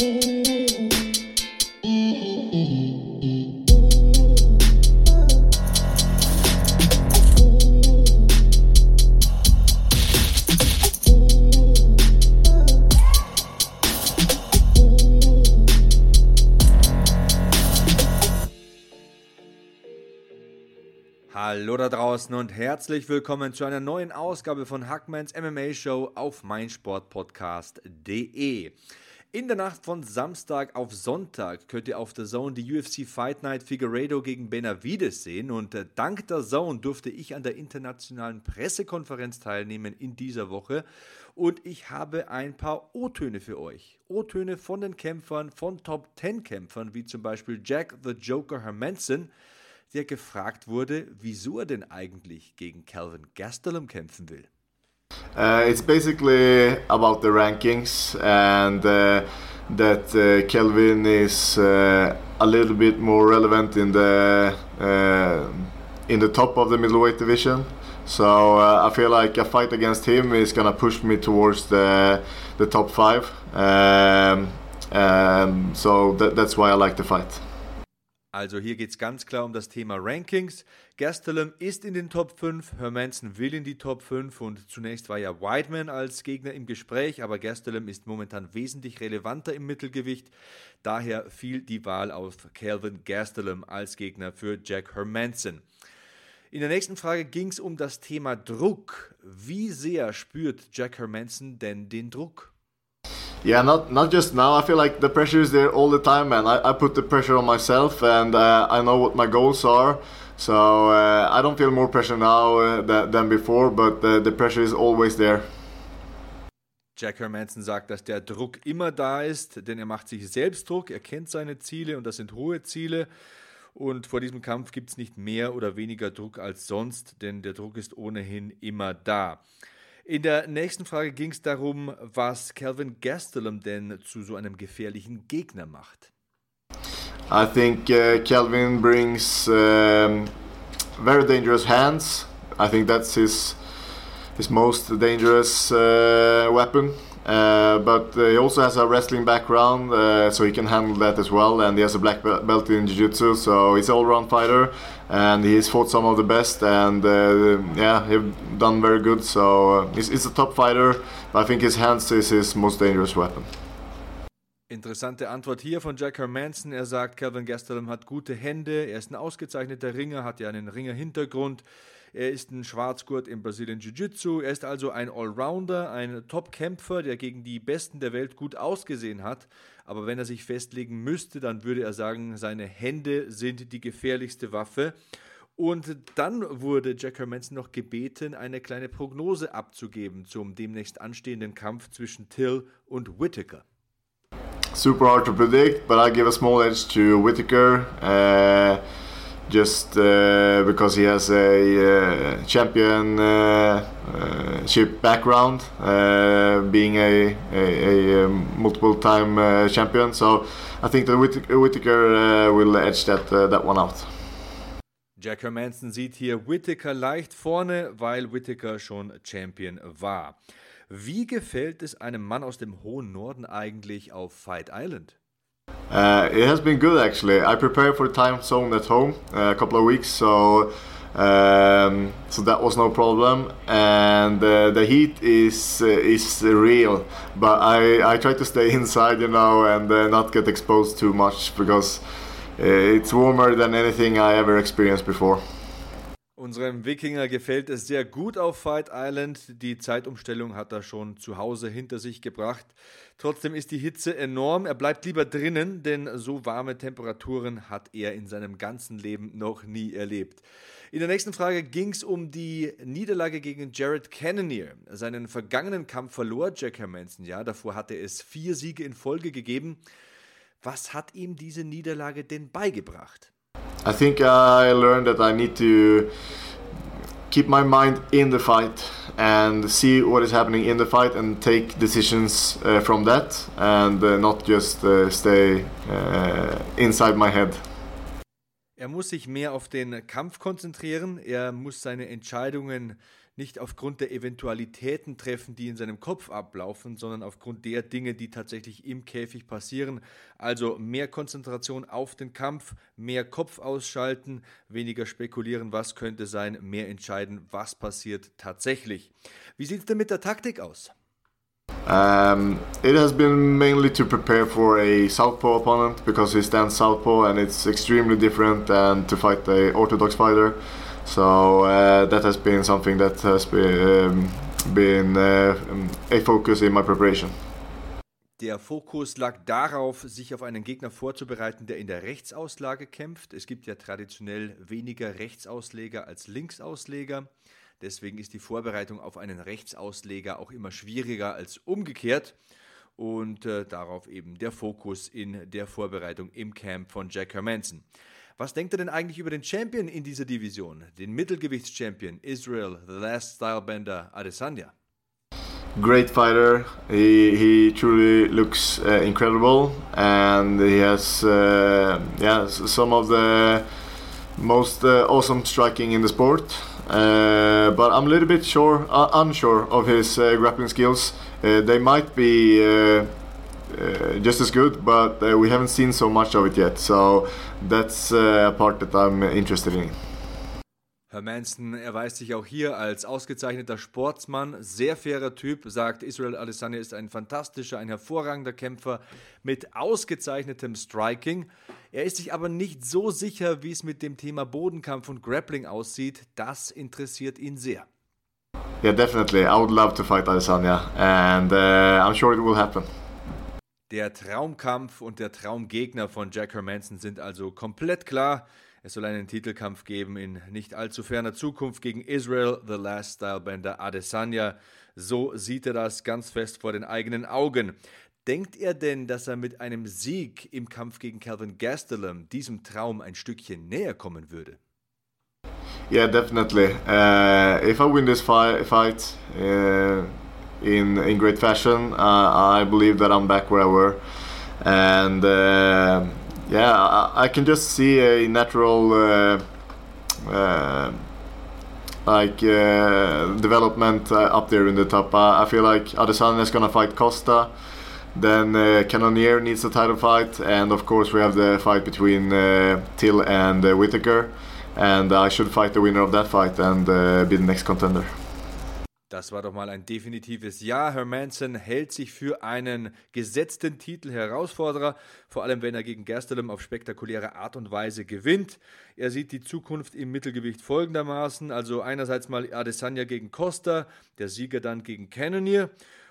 Hallo da draußen und herzlich willkommen zu einer neuen Ausgabe von Hackmans MMA Show auf meinsportpodcast.de. In der Nacht von Samstag auf Sonntag könnt ihr auf der Zone die UFC Fight Night Figueredo gegen Benavides sehen und äh, dank der Zone durfte ich an der internationalen Pressekonferenz teilnehmen in dieser Woche und ich habe ein paar O-Töne für euch. O-Töne von den Kämpfern, von Top 10 Kämpfern, wie zum Beispiel Jack the Joker Hermanson, der gefragt wurde, wieso er denn eigentlich gegen Calvin Gastelum kämpfen will. Uh, it's basically about the rankings and uh, that uh, Kelvin is uh, a little bit more relevant in the uh, in the top of the middleweight division. So uh, I feel like a fight against him is gonna push me towards the the top five. Um, um, so that, that's why I like the fight. Also hier geht es ganz klar um das Thema Rankings. Gastelum ist in den Top 5, Hermanson will in die Top 5 und zunächst war ja Whiteman als Gegner im Gespräch, aber Gastelum ist momentan wesentlich relevanter im Mittelgewicht. Daher fiel die Wahl auf Calvin Gastelum als Gegner für Jack Hermanson. In der nächsten Frage ging es um das Thema Druck. Wie sehr spürt Jack Hermanson denn den Druck? Yeah, not not just now. I feel like the pressure is there all the time, man. I, I put the pressure on myself, and uh, I know what my goals are. So uh, I don't feel more pressure now uh, than, than before, but uh, the pressure is always there. Jack Hermanson sagt, dass der Druck immer da ist, denn er macht sich selbst Druck, er kennt seine Ziele und das sind hohe Ziele. Und vor diesem Kampf gibt es nicht mehr oder weniger Druck als sonst, denn der Druck ist ohnehin immer da. In der nächsten Frage ging es darum, was Calvin Gastelum denn zu so einem gefährlichen Gegner macht. I think uh, Calvin brings um, very dangerous hands. I think that's his his most dangerous uh, weapon. Uh, but uh, he also has a wrestling background, uh, so he can handle that as well. And he has a black belt in jiu-jitsu, so he's an all-round fighter. And he's fought some of the best, and uh, yeah, he's done very good. So he's, he's, a top fighter, but I think his hands is his most dangerous weapon. Interessante Antwort hier von Jack Hermanson. Er sagt, Calvin Gastelum hat gute Hände, er ist ein ausgezeichneter Ringer, hat ja einen Ringer-Hintergrund. Er ist ein Schwarzgurt im Brazilian Jiu-Jitsu. Er ist also ein Allrounder, ein Top-Kämpfer, der gegen die Besten der Welt gut ausgesehen hat. Aber wenn er sich festlegen müsste, dann würde er sagen, seine Hände sind die gefährlichste Waffe. Und dann wurde Jack Hermanson noch gebeten, eine kleine Prognose abzugeben zum demnächst anstehenden Kampf zwischen Till und Whitaker. Super hard to predict, but I give a small edge to Whitaker. Uh just uh, because he has a uh, championship uh, background, uh, being a, a, a multiple time uh, champion. So I think that Whit Whitaker will edge that, that one out. Jack Hermanson sieht hier Whitaker leicht vorne, weil Whitaker schon Champion war. Wie gefällt es einem Mann aus dem hohen Norden eigentlich auf Fight Island? Uh, it has been good actually. I prepared for the time zone at home uh, a couple of weeks, so um, so that was no problem. And uh, the heat is uh, is real, but I I try to stay inside, you know, and uh, not get exposed too much because uh, it's warmer than anything I ever experienced before. Unserem Wikinger gefällt es sehr gut auf Fight Island. Die Zeitumstellung hat er schon zu Hause hinter sich gebracht. Trotzdem ist die Hitze enorm. Er bleibt lieber drinnen, denn so warme Temperaturen hat er in seinem ganzen Leben noch nie erlebt. In der nächsten Frage ging es um die Niederlage gegen Jared Cannonier. Seinen vergangenen Kampf verlor Jack Hermanson. Ja, davor hatte es vier Siege in Folge gegeben. Was hat ihm diese Niederlage denn beigebracht? I think I learned that I need to keep my mind in the fight and see what is happening in the fight and take decisions uh, from that and uh, not just uh, stay uh, inside my head. Er muss sich mehr auf den Kampf konzentrieren, er muss seine Entscheidungen nicht aufgrund der Eventualitäten treffen, die in seinem Kopf ablaufen, sondern aufgrund der Dinge, die tatsächlich im Käfig passieren. Also mehr Konzentration auf den Kampf, mehr Kopf ausschalten, weniger spekulieren, was könnte sein, mehr entscheiden, was passiert tatsächlich. Wie sieht es denn mit der Taktik aus? Um, it has been mainly to prepare for a southpaw opponent because he stands southpaw and it's extremely different than to fight a orthodox fighter. So uh, that has been something that has been, um, been uh, a focus in my preparation. Der Fokus lag darauf, sich auf einen Gegner vorzubereiten, der in der Rechtsauslage kämpft. Es gibt ja traditionell weniger Rechtsausleger als Linksausleger. Deswegen ist die Vorbereitung auf einen Rechtsausleger auch immer schwieriger als umgekehrt. Und äh, darauf eben der Fokus in der Vorbereitung im Camp von Jack Hermanson. Was denkt er denn eigentlich über den Champion in dieser Division, den Mittelgewichtschampion Israel, the Last Stylebender Adesanya? Great fighter. He he truly looks uh, incredible, and he has uh, yeah some of the most uh, awesome striking in the sport. Uh, but I'm a little bit sure, uh, unsure of his uh, grappling skills. they might be uh, just as good, but uh, we haven't seen so much of it yet. So that's uh, a part that I'm interested in. Herr Manson erweist sich auch hier als ausgezeichneter Sportsmann, sehr fairer Typ, sagt Israel Adesanya ist ein fantastischer, ein hervorragender Kämpfer mit ausgezeichnetem Striking. Er ist sich aber nicht so sicher, wie es mit dem Thema Bodenkampf und Grappling aussieht. Das interessiert ihn sehr. Yeah, definitely. I would love to fight Adesanya, and uh, I'm sure it will happen. Der Traumkampf und der Traumgegner von Jack Hermanson sind also komplett klar. Es soll einen Titelkampf geben in nicht allzu ferner Zukunft gegen Israel, The Last Stylebender Adesanya. So sieht er das ganz fest vor den eigenen Augen. Denkt er denn, dass er mit einem Sieg im Kampf gegen Calvin Gastelum diesem Traum ein Stückchen näher kommen würde? Yeah, definitely. Uh, if I win this fight, uh, in in great fashion. Uh, I believe that I'm back where I were, and uh, yeah, I, I, can just see a natural uh, uh like uh, development uh, up there in the top. I, I feel like Adesanya is gonna fight Costa. Then uh, Cannonier needs a title fight, and of course we have the fight between Till and Whitaker. And I should fight the winner of that fight and be the next contender. Das war doch mal ein definitives Ja. Hermanson hält sich für einen gesetzten Titel Herausforderer, vor allem wenn er gegen Gastelum auf spektakuläre Art und Weise gewinnt. Er sieht die Zukunft im Mittelgewicht folgendermaßen: also einerseits mal Adesanya gegen Costa, der Sieger dann gegen Cannonier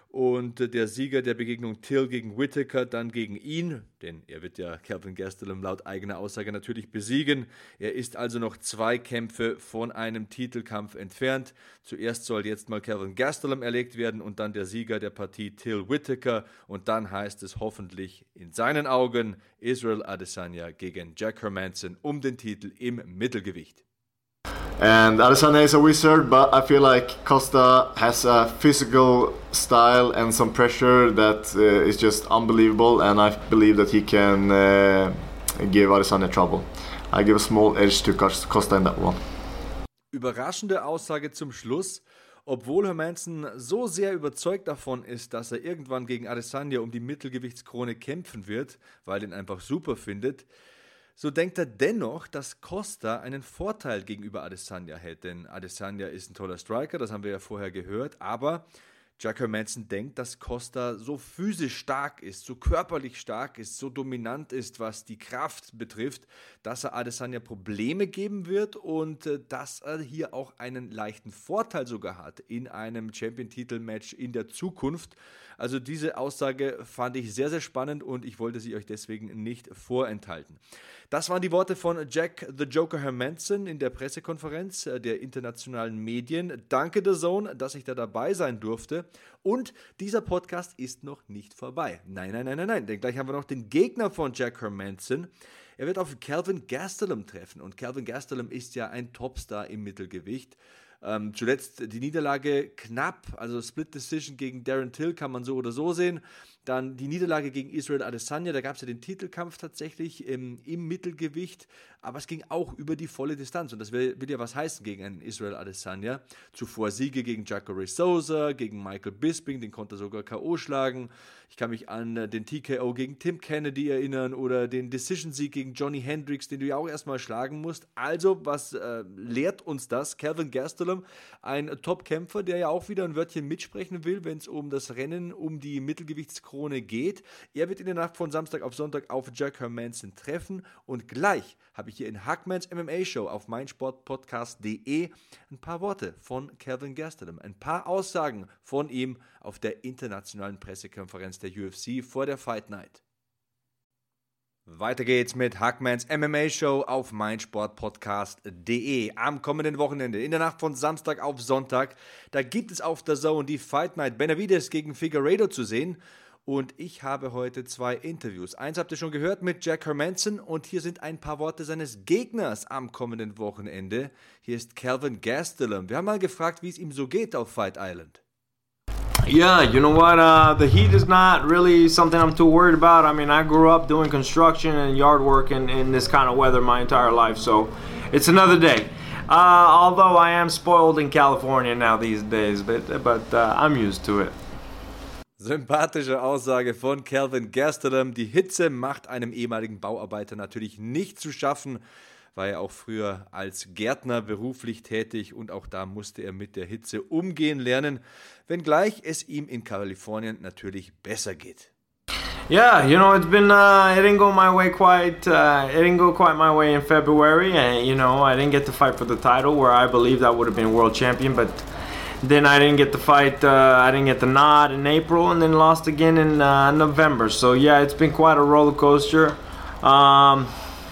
und der Sieger der Begegnung Till gegen Whittaker dann gegen ihn, denn er wird ja Calvin Gastelum laut eigener Aussage natürlich besiegen. Er ist also noch zwei Kämpfe von einem Titelkampf entfernt. Zuerst soll jetzt mal Calvin Gastelum erlegt werden und dann der Sieger der Partie Till Whittaker und dann heißt es hoffentlich in seinen Augen Israel Adesanya gegen Jack Hermanson um den Titel im Mittelgewicht. And Adesanya is a wizard, but I feel like Costa has a physical style and some pressure that uh, is just unbelievable, and I believe that he can uh, give Adesanya trouble. I give a small edge to Costa in that one. Überraschende Aussage zum Schluss. Obwohl Hermanson so sehr überzeugt davon ist, dass er irgendwann gegen Adesanya um die Mittelgewichtskrone kämpfen wird, weil er ihn einfach super findet, so denkt er dennoch, dass Costa einen Vorteil gegenüber Adesanya hätte. Denn Adesanya ist ein toller Striker, das haben wir ja vorher gehört, aber Jack Hermanson denkt, dass Costa so physisch stark ist, so körperlich stark ist, so dominant ist, was die Kraft betrifft, dass er Adesanya Probleme geben wird und äh, dass er hier auch einen leichten Vorteil sogar hat in einem Champion-Titel-Match in der Zukunft. Also diese Aussage fand ich sehr, sehr spannend und ich wollte sie euch deswegen nicht vorenthalten. Das waren die Worte von Jack the Joker Hermanson in der Pressekonferenz äh, der internationalen Medien. Danke der Zone, dass ich da dabei sein durfte. Und dieser Podcast ist noch nicht vorbei. Nein, nein, nein, nein, nein, denn gleich haben wir noch den Gegner von Jack Hermanson. Er wird auf Calvin Gastelum treffen und Calvin Gastelum ist ja ein Topstar im Mittelgewicht. Ähm, zuletzt die Niederlage knapp, also Split Decision gegen Darren Till kann man so oder so sehen. Dann die Niederlage gegen Israel Adesanya, da gab es ja den Titelkampf tatsächlich im, im, Mittelgewicht, aber es ging auch über die volle Distanz und das will, will ja was heißen gegen einen Israel Adesanya. Zuvor Siege gegen Jacare Souza, gegen Michael Bisping, den konnte er sogar K.O. schlagen. Ich kann mich an äh, den TKO gegen Tim Kennedy erinnern oder den Decision-Sieg gegen Johnny Hendricks, den du ja auch erstmal schlagen musst. Also, was äh, lehrt uns das? Calvin Gastelum, ein Top-Kämpfer, der ja auch wieder ein Wörtchen mitsprechen will, wenn es um das Rennen um die Mittelgewichtskrone geht. Er wird in der Nacht von Samstag auf Sonntag auf Jack Hermanson treffen und gleich habe ich hier in Hackmans MMA Show auf meinsportpodcast.de ein paar Worte von Calvin Gastelum, ein paar Aussagen von ihm auf der internationalen Pressekonferenz der UFC vor der Fight Night. Weiter geht's mit Hackmans MMA Show auf meinsportpodcast.de. Am kommenden Wochenende, in der Nacht von Samstag auf Sonntag, da gibt es auf der Zone die Fight Night Benavides gegen Figueiredo zu sehen. Und ich habe heute zwei Interviews. Eins habt ihr schon gehört mit Jack Hermanson und hier sind ein paar Worte seines Gegners am kommenden Wochenende. Hier ist Calvin Gastelum. Wir haben mal gefragt, wie es ihm so geht auf Fight Island. Yeah, you know what? Uh, the heat is not really something I'm too worried about. I mean, I grew up doing construction and yard work in, in this kind of weather my entire life, so it's another day. Uh, although I am spoiled in California now these days, but, but uh, I'm used to it. Sympathische Aussage von Calvin Gastelum. Die Hitze macht einem ehemaligen Bauarbeiter natürlich nicht zu schaffen war ja auch früher als Gärtner beruflich tätig und auch da musste er mit der Hitze umgehen lernen, wenngleich es ihm in Kalifornien natürlich besser geht. Yeah, you know, it's been, uh, it didn't go my way quite, uh, it didn't go quite my way in February. And, you know, I didn't get to fight for the title where I believed I would have been world champion, but then I didn't get the fight, uh, I didn't get the nod in April and then lost again in uh, November. So, yeah, it's been quite a roller coaster. Um,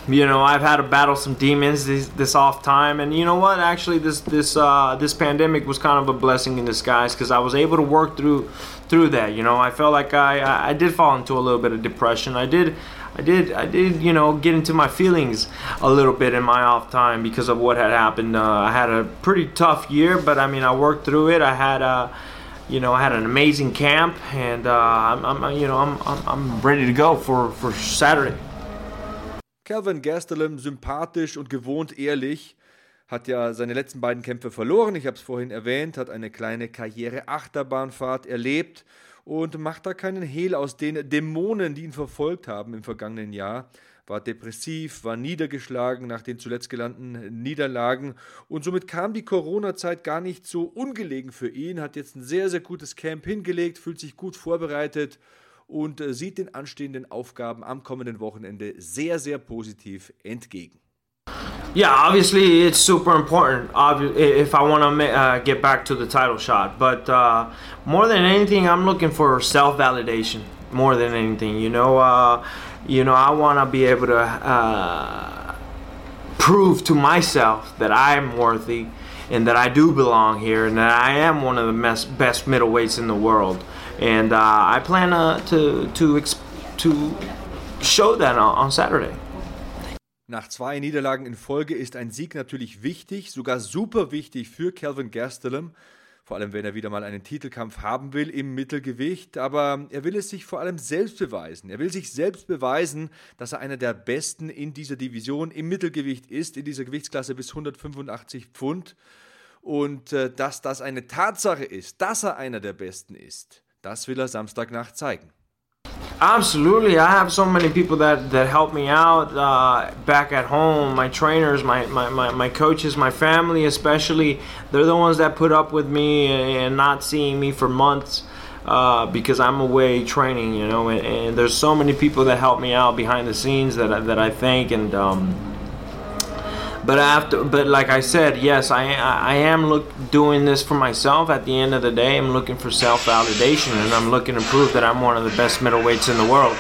you know I've had to battle some demons this, this off time, and you know what? Actually, this this uh, this pandemic was kind of a blessing in disguise because I was able to work through through that. You know, I felt like I I did fall into a little bit of depression. I did. I did, I did, you know, get into my feelings a little bit in my off time because of what had happened. Uh, I had a pretty tough year, but I mean, I worked through it. I had a, you know, I had an amazing camp, and uh, I'm, I'm, you know, I'm, I'm, I'm ready to go for, for Saturday. Calvin Gastelum, sympathisch und gewohnt ehrlich, hat ja seine letzten beiden Kämpfe verloren. Ich habe es vorhin erwähnt, hat eine kleine Karriere-Achterbahnfahrt erlebt und macht da keinen Hehl aus den Dämonen, die ihn verfolgt haben im vergangenen Jahr. War depressiv, war niedergeschlagen nach den zuletzt gelangten Niederlagen und somit kam die Corona-Zeit gar nicht so ungelegen für ihn. Hat jetzt ein sehr, sehr gutes Camp hingelegt, fühlt sich gut vorbereitet und äh, sieht den anstehenden Aufgaben am kommenden Wochenende sehr, sehr positiv entgegen. Yeah, obviously it's super important if I want to uh, get back to the title shot. But uh, more than anything, I'm looking for self-validation. More than anything, you know, uh, you know, I want to be able to uh, prove to myself that I'm worthy and that I do belong here and that I am one of the best, best middleweights in the world. And uh, I plan uh, to, to, to show that on Saturday. Nach zwei Niederlagen in Folge ist ein Sieg natürlich wichtig, sogar super wichtig für Calvin Gastelum. Vor allem, wenn er wieder mal einen Titelkampf haben will im Mittelgewicht. Aber er will es sich vor allem selbst beweisen. Er will sich selbst beweisen, dass er einer der Besten in dieser Division im Mittelgewicht ist, in dieser Gewichtsklasse bis 185 Pfund. Und äh, dass das eine Tatsache ist, dass er einer der Besten ist. Das will er Samstagnacht zeigen. Absolutely, I have so many people that, that help me out uh, back at home. My trainers, my, my, my, my, coaches, my family, especially. They're the ones that put up with me and not seeing me for months uh, because I'm away training, you know. And, and, there's so many people that help me out behind the scenes that I, that I thank and. Um, but after but like i said yes i i am look doing this for myself at the end of the day i'm looking for self validation and i'm looking to prove that i'm one of the best middleweights in the world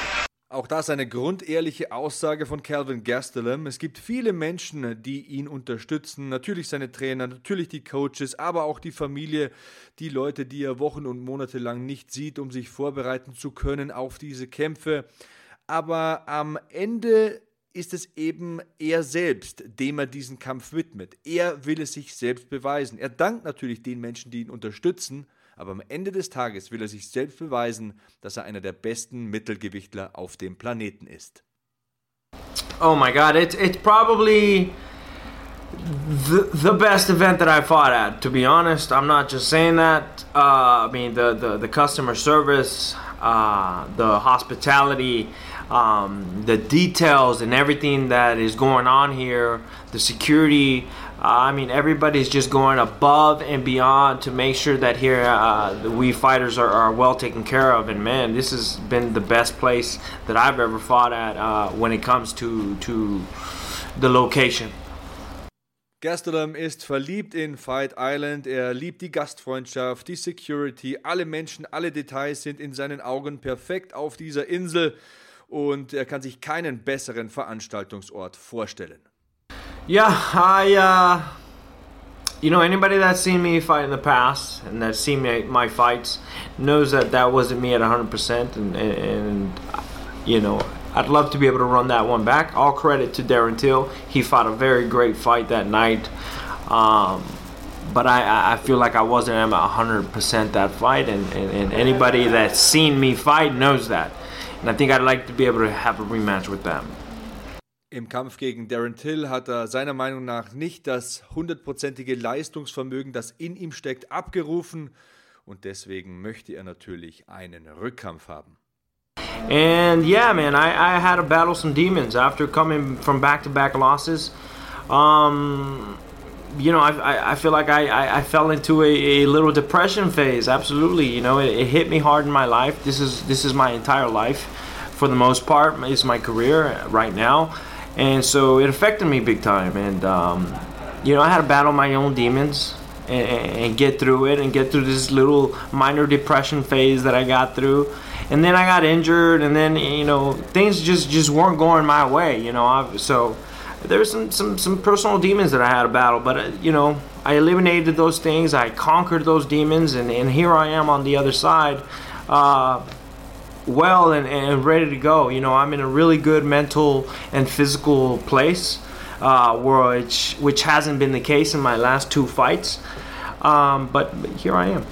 Auch das eine grundehrliche Aussage von Calvin Gastelum. Es gibt viele Menschen, die ihn unterstützen. Natürlich seine Trainer, natürlich die Coaches, aber auch die Familie, die Leute, die er Wochen und Monate lang nicht sieht, um sich vorbereiten zu können auf diese Kämpfe. Aber am Ende ist es eben er selbst, dem er diesen Kampf widmet. Er will es sich selbst beweisen. Er dankt natürlich den Menschen, die ihn unterstützen, aber am Ende des Tages will er sich selbst beweisen, dass er einer der besten Mittelgewichtler auf dem Planeten ist. Oh my God, it's it's probably the, the best event that I fought at. To be honest, I'm not just saying that. Uh, I mean the the, the customer service, uh, the hospitality. Um, the details and everything that is going on here, the security. Uh, I mean, everybody's just going above and beyond to make sure that here uh, we fighters are, are, well taken care of. And man, this has been the best place that I've ever fought at uh, when it comes to to the location. Gastelum ist verliebt in Fight Island, er liebt die Gastfreundschaft, die Security, alle Menschen, alle Details sind in seinen Augen perfekt auf dieser Insel. Und er kann sich keinen besseren Veranstaltungsort vorstellen. Yeah, I, uh, you know, anybody that's seen me fight in the past and that's seen me, my fights knows that that wasn't me at 100%. And, and, you know, I'd love to be able to run that one back. All credit to Darren Till. He fought a very great fight that night. Um, but I, I feel like I wasn't at 100% that fight, and, and, and anybody that's seen me fight knows that. And I think I'd like to be able to have a rematch with them. Im Kampf gegen Darren Till hat er seiner Meinung nach nicht das hundertprozentige Leistungsvermögen, das in ihm steckt, abgerufen und deswegen möchte er natürlich einen Rückkampf haben. And yeah, man, I, I had to battle some demons after coming from back-to-back -back losses. Um, you know, I, I feel like I, I, I fell into a, a, little depression phase. Absolutely, you know, it, it, hit me hard in my life. This is this is my entire life, for the most part. It's my career right now, and so it affected me big time. And um, you know, I had to battle my own demons and, and get through it, and get through this little minor depression phase that I got through. And then I got injured, and then you know things just just weren't going my way. You know, I've, so there's some, some some personal demons that I had to battle, but uh, you know I eliminated those things. I conquered those demons, and, and here I am on the other side, uh, well and, and ready to go. You know I'm in a really good mental and physical place, uh, which which hasn't been the case in my last two fights, um, but, but here I am.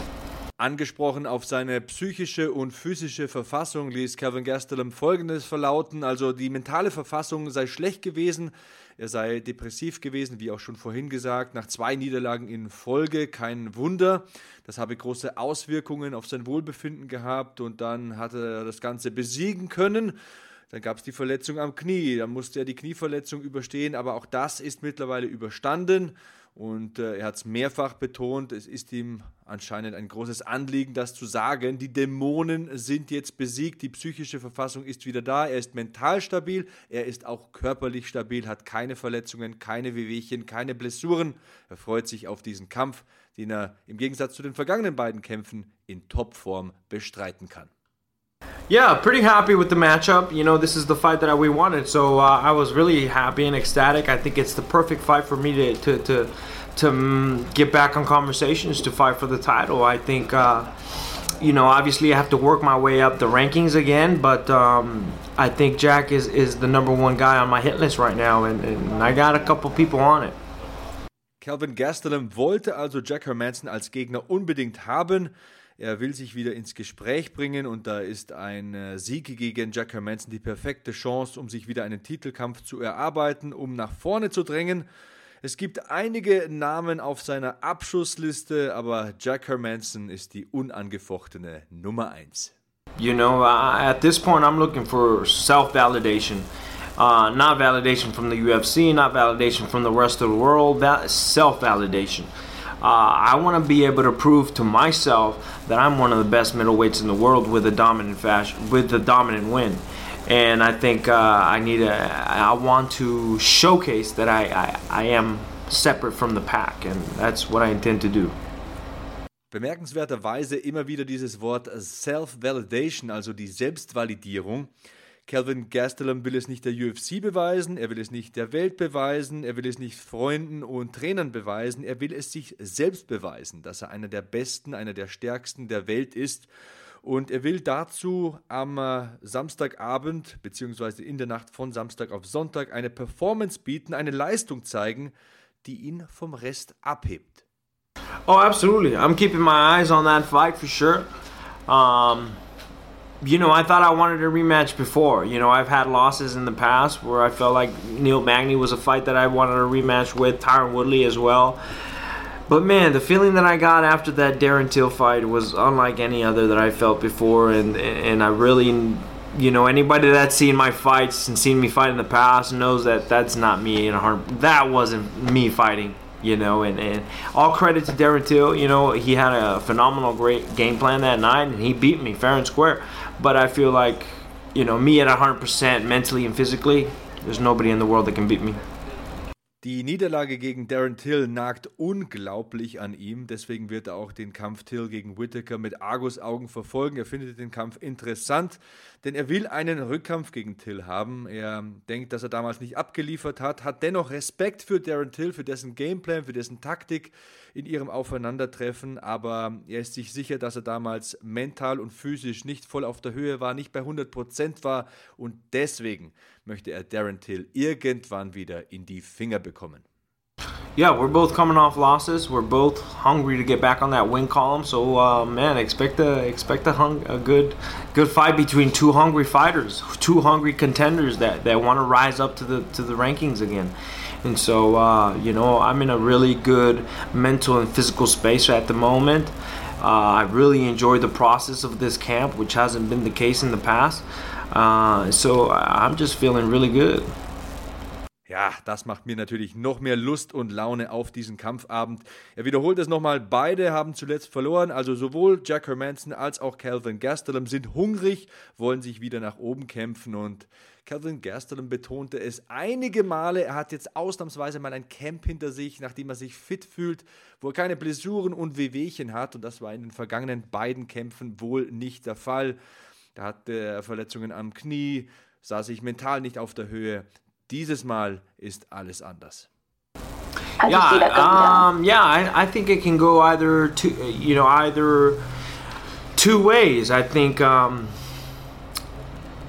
Angesprochen auf seine psychische und physische Verfassung ließ Kevin Gastelum Folgendes verlauten, also die mentale Verfassung sei schlecht gewesen, er sei depressiv gewesen, wie auch schon vorhin gesagt, nach zwei Niederlagen in Folge, kein Wunder, das habe große Auswirkungen auf sein Wohlbefinden gehabt und dann hatte er das Ganze besiegen können. Dann gab es die Verletzung am Knie, dann musste er die Knieverletzung überstehen, aber auch das ist mittlerweile überstanden und äh, er hat es mehrfach betont, es ist ihm anscheinend ein großes Anliegen, das zu sagen. Die Dämonen sind jetzt besiegt, die psychische Verfassung ist wieder da, er ist mental stabil, er ist auch körperlich stabil, hat keine Verletzungen, keine Wehwehchen, keine Blessuren. Er freut sich auf diesen Kampf, den er im Gegensatz zu den vergangenen beiden Kämpfen in Topform bestreiten kann. Yeah, pretty happy with the matchup. You know, this is the fight that we wanted, so uh, I was really happy and ecstatic. I think it's the perfect fight for me to to to, to um, get back on conversations to fight for the title. I think. Uh, you know, obviously, I have to work my way up the rankings again, but um, I think Jack is, is the number one guy on my hit list right now, and, and I got a couple people on it. Calvin Gastelum wollte also Jack Hermanson als Gegner unbedingt haben. Er will sich wieder ins Gespräch bringen und da ist ein äh, Sieg gegen Jack Hermanson die perfekte Chance, um sich wieder einen Titelkampf zu erarbeiten, um nach vorne zu drängen. Es gibt einige Namen auf seiner Abschussliste, aber Jack Hermanson ist die unangefochtene Nummer 1. You know, at this point, I'm looking for self validation. Uh, not validation from the UFC, not validation from the rest of the world, that self validation. Uh, I want to be able to prove to myself that I'm one of the best middleweights in the world with a dominant fashion, with a dominant win. And I think uh, I need a, I want to showcase that I, I, I am separate from the pack, and that's what I intend to do. Bemerkenswerterweise immer wieder dieses Wort Self-Validation, also die Selbstvalidierung. Calvin Gastelum will es nicht der UFC beweisen, er will es nicht der Welt beweisen, er will es nicht Freunden und Trainern beweisen, er will es sich selbst beweisen, dass er einer der besten, einer der stärksten der Welt ist. Und er will dazu am äh, Samstagabend beziehungsweise in der Nacht von Samstag auf Sonntag eine Performance bieten, eine Leistung zeigen, die ihn vom Rest abhebt. Oh, absolutely. I'm keeping my eyes on that fight for sure. Um you know, I thought I wanted a rematch before. You know, I've had losses in the past where I felt like Neil Magny was a fight that I wanted a rematch with, Tyron Woodley as well. But man, the feeling that I got after that Darren Till fight was unlike any other that I felt before, and and I really, you know, anybody that's seen my fights and seen me fight in the past knows that that's not me in a heart. That wasn't me fighting you know, and, and all credit to Darren Till. You know, he had a phenomenal, great game plan that night, and he beat me fair and square. But I feel like, you know, me at 100% mentally and physically, there's nobody in the world that can beat me. Die Niederlage gegen Darren Till nagt unglaublich an ihm. Deswegen wird er auch den Kampf Till gegen Whittaker mit Argus Augen verfolgen. Er findet den Kampf interessant, denn er will einen Rückkampf gegen Till haben. Er denkt, dass er damals nicht abgeliefert hat, hat dennoch Respekt für Darren Till, für dessen Gameplan, für dessen Taktik in ihrem Aufeinandertreffen. Aber er ist sich sicher, dass er damals mental und physisch nicht voll auf der Höhe war, nicht bei 100% war und deswegen möchte er Darren Till irgendwann wieder in die Finger bekommen. Yeah, we're both coming off losses. We're both hungry to get back on that win column. So, uh, man, expect a expect a, hung, a good good fight between two hungry fighters, two hungry contenders that, that want to rise up to the to the rankings again. And so, uh, you know, I'm in a really good mental and physical space at the moment. Uh, I really enjoyed the process of this camp, which hasn't been the case in the past. Uh, so I'm just feeling really good. Ja, das macht mir natürlich noch mehr Lust und Laune auf diesen Kampfabend. Er wiederholt es nochmal, beide haben zuletzt verloren, also sowohl Jack Hermanson als auch Calvin Gastelum sind hungrig, wollen sich wieder nach oben kämpfen und Calvin Gastelum betonte es einige Male, er hat jetzt ausnahmsweise mal ein Camp hinter sich, nachdem er sich fit fühlt, wo er keine Blessuren und Wehwehchen hat und das war in den vergangenen beiden Kämpfen wohl nicht der Fall. Da hatte er Verletzungen am Knie, sah sich mental nicht auf der Höhe. Dieses Mal ist alles anders. Yeah, um, yeah, I, I think it can go either two, you know, either two ways. I think um,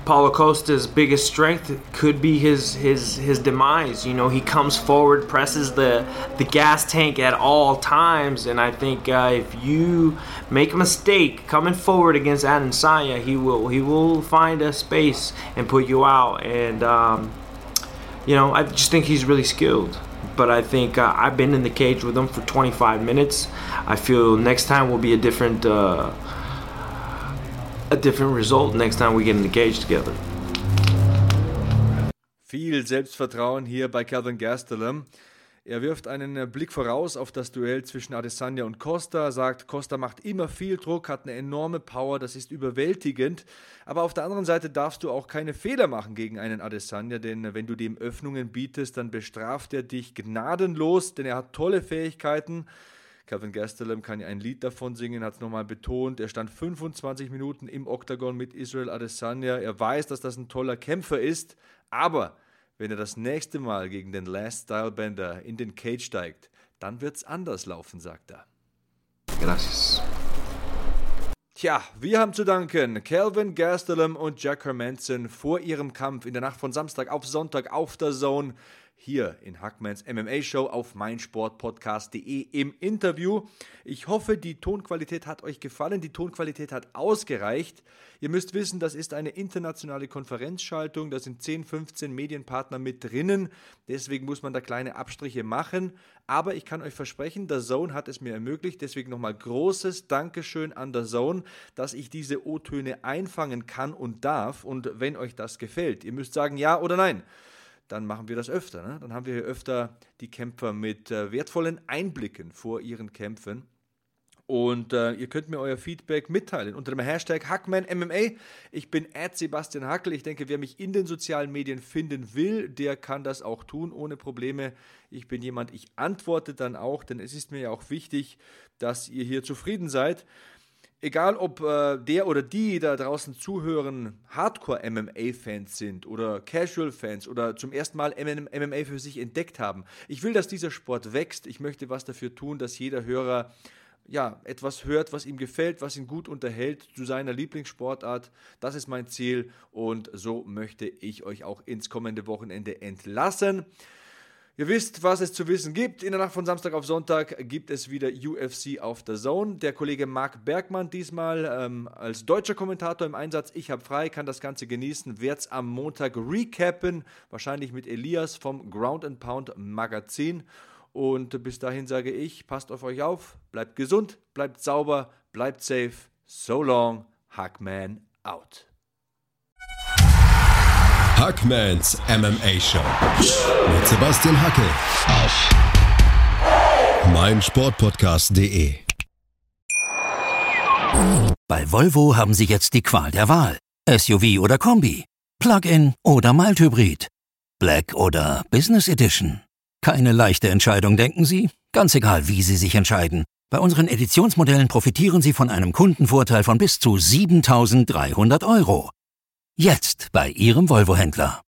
Paulo Costa's biggest strength could be his his his demise. You know, he comes forward, presses the the gas tank at all times, and I think uh, if you make a mistake coming forward against Adam Saya, he will he will find a space and put you out. And um, you know, I just think he's really skilled. But I think uh, I've been in the cage with him for 25 minutes. I feel next time will be a different. Uh, a different result next time we get in the cage together. Viel Selbstvertrauen hier bei Calvin Gastelum. Er wirft einen Blick voraus auf das Duell zwischen Adesanya und Costa, sagt, Costa macht immer viel Druck, hat eine enorme Power, das ist überwältigend. Aber auf der anderen Seite darfst du auch keine Fehler machen gegen einen Adesanya, denn wenn du dem Öffnungen bietest, dann bestraft er dich gnadenlos, denn er hat tolle Fähigkeiten. Calvin Gastelum kann ja ein Lied davon singen, hat es nochmal betont. Er stand 25 Minuten im Oktagon mit Israel Adesanya. Er weiß, dass das ein toller Kämpfer ist, aber wenn er das nächste Mal gegen den Last Style Bender in den Cage steigt, dann wird's anders laufen, sagt er. Gracias. Tja, wir haben zu danken Calvin Gastelum und Jack Hermanson vor ihrem Kampf in der Nacht von Samstag auf Sonntag auf der Zone hier in Hackmans MMA Show auf meinsportpodcast.de im Interview. Ich hoffe, die Tonqualität hat euch gefallen, die Tonqualität hat ausgereicht. Ihr müsst wissen, das ist eine internationale Konferenzschaltung, da sind 10, 15 Medienpartner mit drinnen, deswegen muss man da kleine Abstriche machen, aber ich kann euch versprechen, der Zone hat es mir ermöglicht, deswegen nochmal großes Dankeschön an der Zone, dass ich diese O-Töne einfangen kann und darf. Und wenn euch das gefällt, ihr müsst sagen ja oder nein dann machen wir das öfter. Ne? Dann haben wir öfter die Kämpfer mit äh, wertvollen Einblicken vor ihren Kämpfen. Und äh, ihr könnt mir euer Feedback mitteilen unter dem Hashtag HackmanMMA. Ich bin Sebastian Hackel. Ich denke, wer mich in den sozialen Medien finden will, der kann das auch tun, ohne Probleme. Ich bin jemand, ich antworte dann auch, denn es ist mir ja auch wichtig, dass ihr hier zufrieden seid egal ob äh, der oder die da draußen zuhören, Hardcore-MMA-Fans sind oder Casual-Fans oder zum ersten Mal MMA für sich entdeckt haben. Ich will, dass dieser Sport wächst. Ich möchte was dafür tun, dass jeder Hörer ja, etwas hört, was ihm gefällt, was ihn gut unterhält zu seiner Lieblingssportart. Das ist mein Ziel und so möchte ich euch auch ins kommende Wochenende entlassen. Ihr wisst, was es zu wissen gibt. In der Nacht von Samstag auf Sonntag gibt es wieder UFC auf der Zone. Der Kollege Marc Bergmann diesmal ähm, als deutscher Kommentator im Einsatz. Ich habe frei, kann das Ganze genießen. Werde es am Montag recappen, wahrscheinlich mit Elias vom Ground and Pound Magazin. Und bis dahin sage ich, passt auf euch auf, bleibt gesund, bleibt sauber, bleibt safe. So long, Hackman out. Hackmans MMA Show mit Sebastian Hacke auf meinsportpodcast.de. Bei Volvo haben Sie jetzt die Qual der Wahl. SUV oder Kombi, Plug-in oder Mild-Hybrid, Black oder Business Edition. Keine leichte Entscheidung, denken Sie? Ganz egal, wie Sie sich entscheiden. Bei unseren Editionsmodellen profitieren Sie von einem Kundenvorteil von bis zu 7300 Euro. Jetzt bei Ihrem Volvo-Händler.